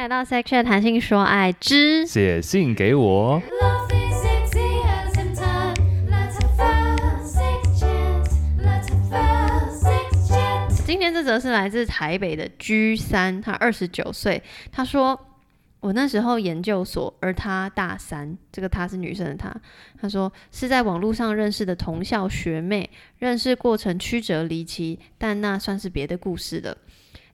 来到 Section 谈性说爱之写信给我。今天这则是来自台北的 G 三，他二十九岁，他说。我那时候研究所，而他大三，这个他是女生的他。他说是在网络上认识的同校学妹，认识过程曲折离奇，但那算是别的故事了。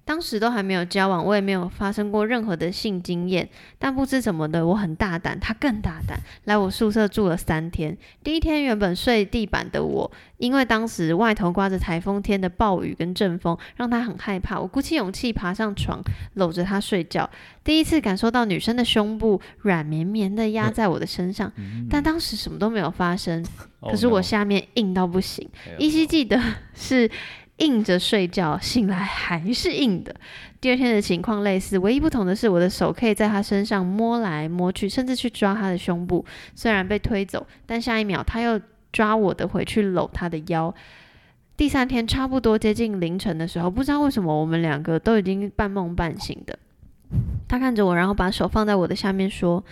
当时都还没有交往，我也没有发生过任何的性经验，但不知怎么的，我很大胆，他更大胆，来我宿舍住了三天。第一天原本睡地板的我，因为当时外头刮着台风天的暴雨跟阵风，让他很害怕。我鼓起勇气爬上床，搂着他睡觉，第一次感受到女生的胸部软绵绵的压在我的身上，嗯、但当时什么都没有发生，可是我下面硬到不行，依稀记得是。硬着睡觉，醒来还是硬的。第二天的情况类似，唯一不同的是，我的手可以在他身上摸来摸去，甚至去抓他的胸部。虽然被推走，但下一秒他又抓我的回去搂他的腰。第三天差不多接近凌晨的时候，不知道为什么我们两个都已经半梦半醒的。他看着我，然后把手放在我的下面说。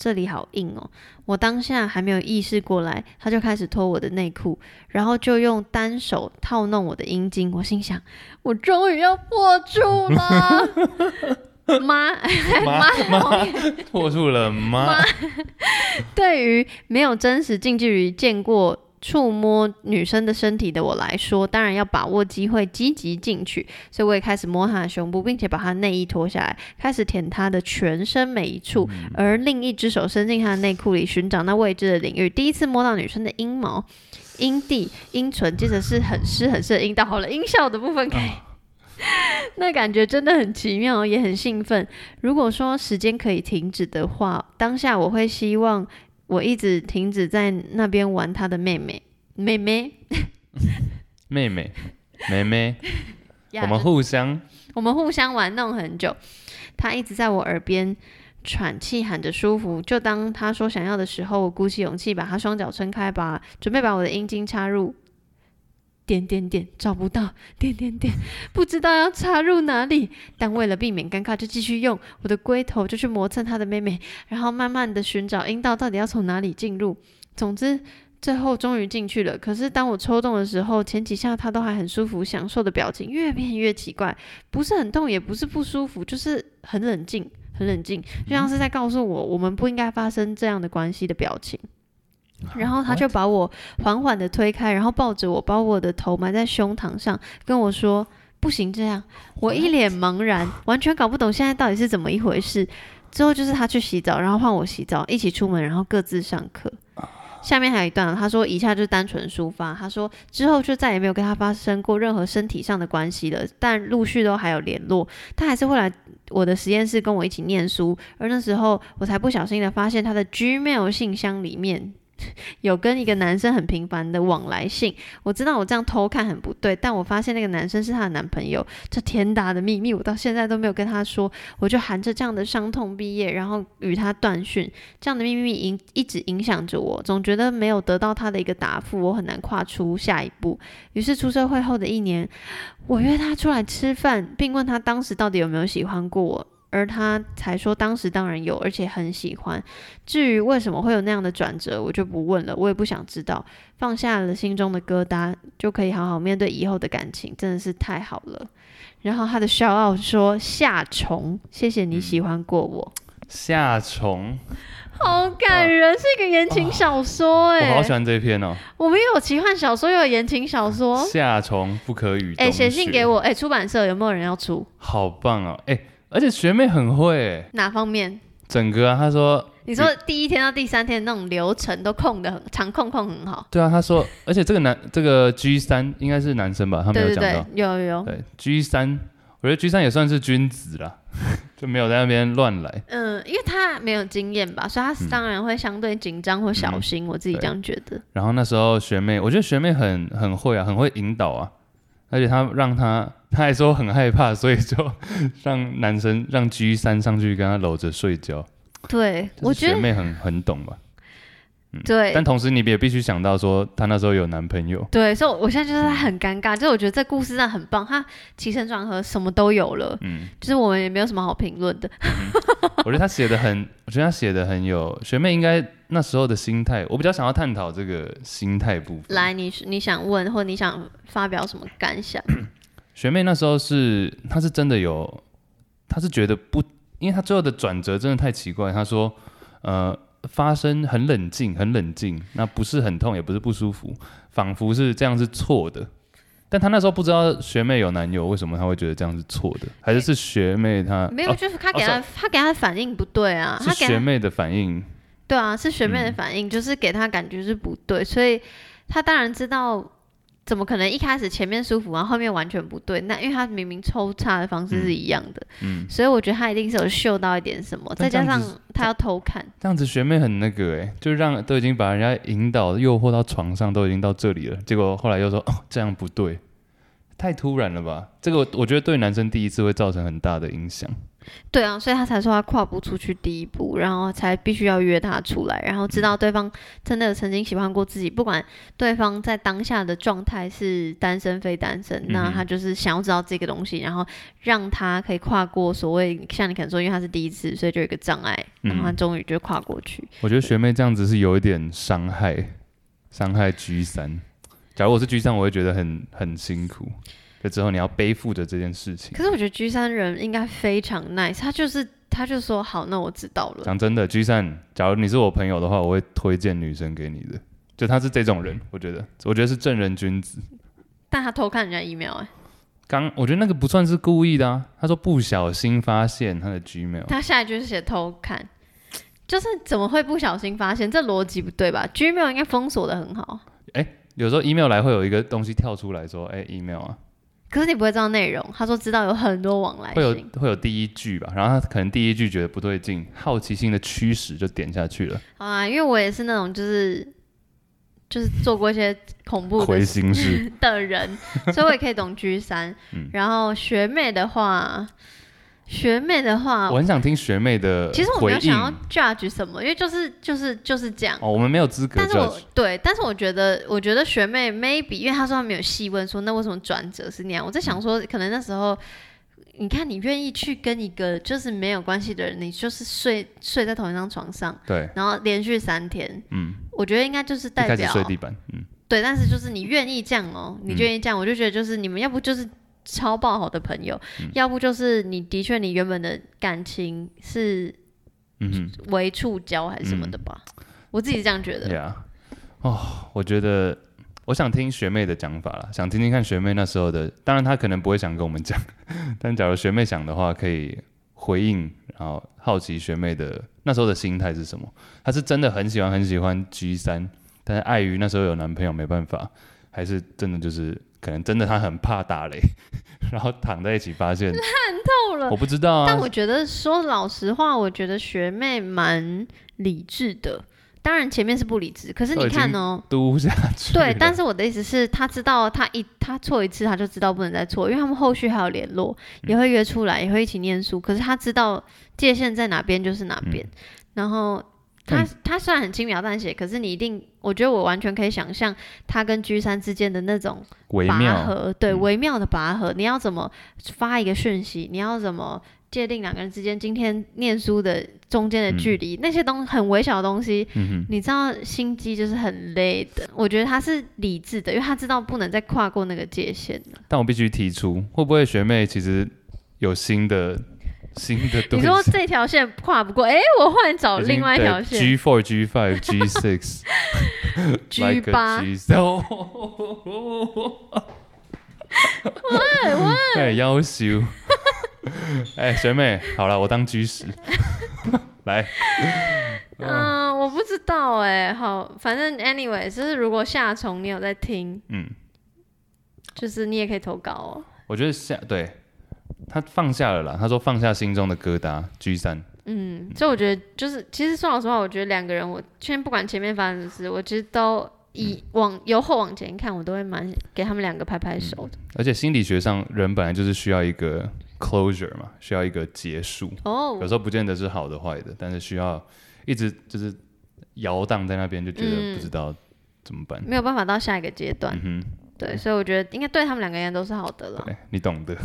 这里好硬哦！我当下还没有意识过来，他就开始脱我的内裤，然后就用单手套弄我的阴茎。我心想，我终于要破处了，妈妈妈破处了妈。对于没有真实近距离见过。触摸女生的身体的我来说，当然要把握机会，积极进取。所以我也开始摸她的胸部，并且把她内衣脱下来，开始舔她的全身每一处，而另一只手伸进她的内裤里寻找那未知的领域。第一次摸到女生的阴毛、阴蒂、阴唇，接着是很湿很湿的阴道。好了，音效的部分可以。那感觉真的很奇妙，也很兴奋。如果说时间可以停止的话，当下我会希望。我一直停止在那边玩他的妹妹，妹妹，妹妹，妹妹，我们互相，我们互相玩弄很久。他一直在我耳边喘气，喊着舒服。就当他说想要的时候，我鼓起勇气把他双脚撑开吧，准备把我的阴茎插入。点点点，找不到，点点点，不知道要插入哪里。但为了避免尴尬，就继续用我的龟头就去磨蹭他的妹妹，然后慢慢的寻找阴道到底要从哪里进入。总之，最后终于进去了。可是当我抽动的时候，前几下他都还很舒服，享受的表情越变越奇怪，不是很痛，也不是不舒服，就是很冷静，很冷静，就像是在告诉我，我们不应该发生这样的关系的表情。然后他就把我缓缓的推开，然后抱着我，把我的头埋在胸膛上，跟我说：“不行，这样。”我一脸茫然，完全搞不懂现在到底是怎么一回事。之后就是他去洗澡，然后换我洗澡，一起出门，然后各自上课。下面还有一段，他说：“以下就是单纯抒发。”他说之后就再也没有跟他发生过任何身体上的关系了，但陆续都还有联络。他还是会来我的实验室跟我一起念书，而那时候我才不小心的发现他的 Gmail 信箱里面。有跟一个男生很频繁的往来信，我知道我这样偷看很不对，但我发现那个男生是他的男朋友，这天大的秘密，我到现在都没有跟他说，我就含着这样的伤痛毕业，然后与他断讯，这样的秘密影一直影响着我，总觉得没有得到他的一个答复，我很难跨出下一步。于是出社会后的一年，我约他出来吃饭，并问他当时到底有没有喜欢过我。而他才说，当时当然有，而且很喜欢。至于为什么会有那样的转折，我就不问了，我也不想知道。放下了心中的疙瘩，就可以好好面对以后的感情，真的是太好了。然后他的 shout out 说：“夏虫，谢谢你喜欢过我。”夏虫，好感人，啊、是一个言情小说哎、欸，我好喜欢这篇哦。我们又有奇幻小说，又有言情小说。夏虫不可语。哎，写信给我哎，出版社有没有人要出？好棒哦哎。而且学妹很会、欸，哪方面？整个啊，她说，你说第一天到第三天那种流程都控的很，场控控很好。对啊，他说，而且这个男，这个 G 三应该是男生吧？他没有讲到。对对对，有有有。对 G 三，我觉得 G 三也算是君子啦，就没有在那边乱来。嗯，因为他没有经验吧，所以他当然会相对紧张或小心、嗯。我自己这样觉得。然后那时候学妹，我觉得学妹很很会啊，很会引导啊。而且他让他，他还说很害怕，所以就让男生让 G 三上去跟他搂着睡觉。对，我觉得学妹很很懂吧？嗯，对。但同时你也必须想到说，她那时候有男朋友。对，所以我现在就是很尴尬，嗯、就是我觉得这故事真的很棒，她起承转合什么都有了，嗯，就是我们也没有什么好评论的。嗯、我觉得他写的很，我觉得他写的很有学妹应该那时候的心态，我比较想要探讨这个心态部分。来，你你想问或你想发表什么感想？学妹那时候是，她是真的有，她是觉得不。因为她最后的转折真的太奇怪，她说，呃，发生很冷静，很冷静，那不是很痛，也不是不舒服，仿佛是这样是错的。但他那时候不知道学妹有男友，为什么他会觉得这样是错的？还是是学妹她没有，就是他给他、哦、他给他的反应不对啊，是学妹的反应。对啊，是学妹的反应，嗯、就是给他感觉是不对，所以他当然知道。怎么可能一开始前面舒服，然后后面完全不对？那因为他明明抽插的方式是一样的，嗯，嗯，所以我觉得他一定是有嗅到一点什么，再加上他要偷看，这样子学妹很那个哎、欸，就让都已经把人家引导诱惑到床上，都已经到这里了，结果后来又说哦这样不对，太突然了吧？这个我觉得对男生第一次会造成很大的影响。对啊，所以他才说他跨不出去第一步，然后才必须要约他出来，然后知道对方真的曾经喜欢过自己，不管对方在当下的状态是单身非单身，嗯、那他就是想要知道这个东西，然后让他可以跨过所谓像你可能说，因为他是第一次，所以就有一个障碍，然后他终于就跨过去。我觉得学妹这样子是有一点伤害，伤害 G 三。假如我是 G 三，我会觉得很很辛苦。就之后你要背负着这件事情。可是我觉得 G 三人应该非常 nice，他就是他就说好，那我知道了。讲真的，G 三，假如你是我朋友的话，我会推荐女生给你的。就他是这种人，我觉得，我觉得是正人君子。但他偷看人家 email 哎、欸。刚我觉得那个不算是故意的啊，他说不小心发现他的 Gmail。他下一句是写偷看，就是怎么会不小心发现？这逻辑不对吧？Gmail 应该封锁的很好。哎、欸，有时候 email 来会有一个东西跳出来说，哎、欸，email 啊。可是你不会知道内容，他说知道有很多往来，会有会有第一句吧，然后他可能第一句觉得不对劲，好奇心的驱使就点下去了。啊，因为我也是那种就是就是做过一些恐怖的心事 的人，所以我也可以懂 G 三、嗯。然后学妹的话。学妹的话，我很想听学妹的。其实我没有想要 judge 什么，因为就是就是就是这样。哦，我们没有资格。但是我对，但是我觉得，我觉得学妹 maybe，因为她说她没有细问说那为什么转折是那样。我在想说，可能那时候，你看你愿意去跟一个就是没有关系的人，你就是睡睡在同一张床上，对，然后连续三天，嗯，我觉得应该就是代表睡地板，嗯，对，但是就是你愿意这样哦，你愿意这样，我就觉得就是你们要不就是。超爆好的朋友，嗯、要不就是你的确你原本的感情是嗯为触礁还是什么的吧？嗯、我自己是这样觉得。对啊，哦，我觉得我想听学妹的讲法了，想听听看学妹那时候的。当然她可能不会想跟我们讲，但假如学妹想的话，可以回应，然后好奇学妹的那时候的心态是什么？她是真的很喜欢很喜欢 G 三，但是碍于那时候有男朋友没办法，还是真的就是。可能真的他很怕打雷，然后躺在一起发现烂透了。我不知道啊，但我觉得说老实话，我觉得学妹蛮理智的。当然前面是不理智，可是你看哦，嘟下去。对，但是我的意思是，他知道他一他错一次，他就知道不能再错，因为他们后续还有联络，也会约出来，也会一起念书。可是他知道界限在哪边就是哪边，嗯、然后。他他虽然很轻描淡写，可是你一定，我觉得我完全可以想象他跟 G 三之间的那种拔河，对，微妙的拔河。你要怎么发一个讯息？你要怎么界定两个人之间今天念书的中间的距离？嗯、那些东很微小的东西，嗯、你知道心机就是很累的。我觉得他是理智的，因为他知道不能再跨过那个界限了。但我必须提出，会不会学妹其实有新的？新的你说这条线跨不过，哎、欸，我换找另外一条线。G four, G five, G six, G 八。喂喂，哎，优秀。哎，学妹，好了，我当 G 十。来。嗯、呃，我不知道哎、欸，好，反正 anyway，就是如果夏虫你有在听，嗯，就是你也可以投稿哦。我觉得夏对。他放下了啦，他说放下心中的疙瘩。G 三，嗯，所以我觉得就是，其实说老实话，我觉得两个人，我先不管前面发生的事，我其实都以往、嗯、由后往前看，我都会蛮给他们两个拍拍手的、嗯。而且心理学上，人本来就是需要一个 closure 嘛，需要一个结束。哦，有时候不见得是好的坏的，但是需要一直就是摇荡在那边，就觉得不知道怎么办，没有办法到下一个阶段。嗯哼，对，所以我觉得应该对他们两个人都是好的了。对，你懂得。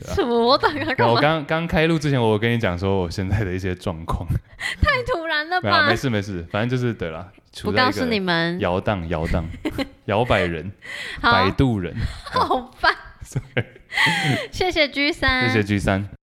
什么？我刚刚开录之前，我跟你讲说我现在的一些状况。太突然了吧？没事没事，反正就是对了。我告诉你们，摇荡摇荡，摇摆人，摆渡人，好烦。谢谢 G 三，谢谢 G 三。